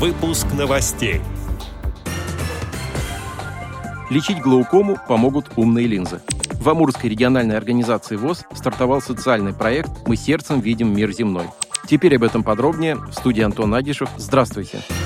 Выпуск новостей. Лечить глаукому помогут умные линзы. В Амурской региональной организации ВОЗ стартовал социальный проект «Мы сердцем видим мир земной». Теперь об этом подробнее. В студии Антон Агишев. Здравствуйте. Здравствуйте.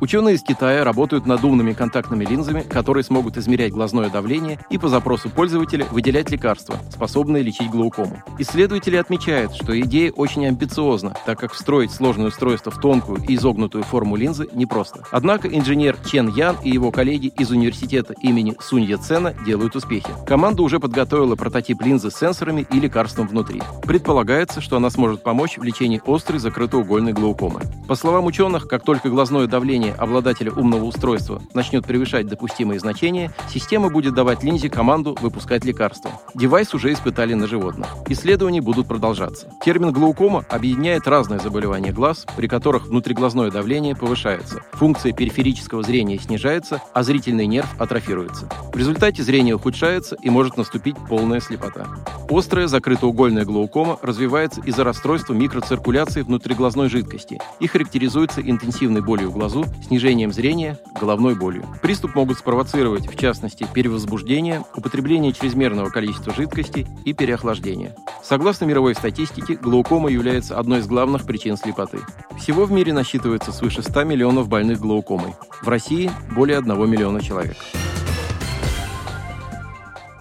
Ученые из Китая работают над умными контактными линзами, которые смогут измерять глазное давление и по запросу пользователя выделять лекарства, способные лечить глаукому. Исследователи отмечают, что идея очень амбициозна, так как встроить сложное устройство в тонкую и изогнутую форму линзы непросто. Однако инженер Чен Ян и его коллеги из университета имени Сунь Яцена делают успехи. Команда уже подготовила прототип линзы с сенсорами и лекарством внутри. Предполагается, что она сможет помочь в лечении острой закрытоугольной глаукомы. По словам ученых, как только глазное давление давление обладателя умного устройства начнет превышать допустимые значения, система будет давать линзе команду выпускать лекарства. Девайс уже испытали на животных. Исследования будут продолжаться. Термин глаукома объединяет разные заболевания глаз, при которых внутриглазное давление повышается, функция периферического зрения снижается, а зрительный нерв атрофируется. В результате зрение ухудшается и может наступить полная слепота. Острая закрытоугольная глаукома развивается из-за расстройства микроциркуляции внутриглазной жидкости и характеризуется интенсивной болью в глазу, снижением зрения, головной болью. Приступ могут спровоцировать, в частности, перевозбуждение, употребление чрезмерного количества жидкости и переохлаждение. Согласно мировой статистике, глаукома является одной из главных причин слепоты. Всего в мире насчитывается свыше 100 миллионов больных глаукомой. В России более 1 миллиона человек.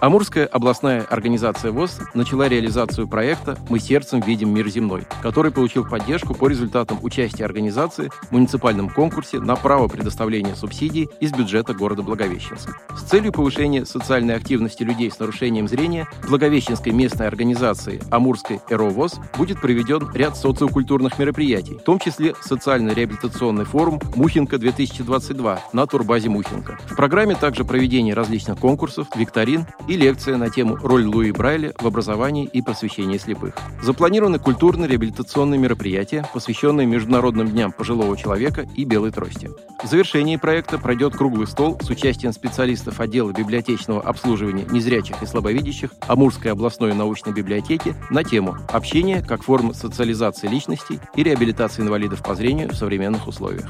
Амурская областная организация ВОЗ начала реализацию проекта «Мы сердцем видим мир земной», который получил поддержку по результатам участия организации в муниципальном конкурсе на право предоставления субсидий из бюджета города Благовещенск. С целью повышения социальной активности людей с нарушением зрения Благовещенской местной организации Амурской ЭРО ВОЗ будет проведен ряд социокультурных мероприятий, в том числе социально-реабилитационный форум «Мухинка-2022» на турбазе Мухинка. В программе также проведение различных конкурсов, викторин и лекция на тему «Роль Луи Брайля в образовании и просвещении слепых». Запланированы культурно-реабилитационные мероприятия, посвященные Международным дням пожилого человека и белой трости. В завершении проекта пройдет круглый стол с участием специалистов отдела библиотечного обслуживания незрячих и слабовидящих Амурской областной научной библиотеки на тему «Общение как форма социализации личности и реабилитации инвалидов по зрению в современных условиях».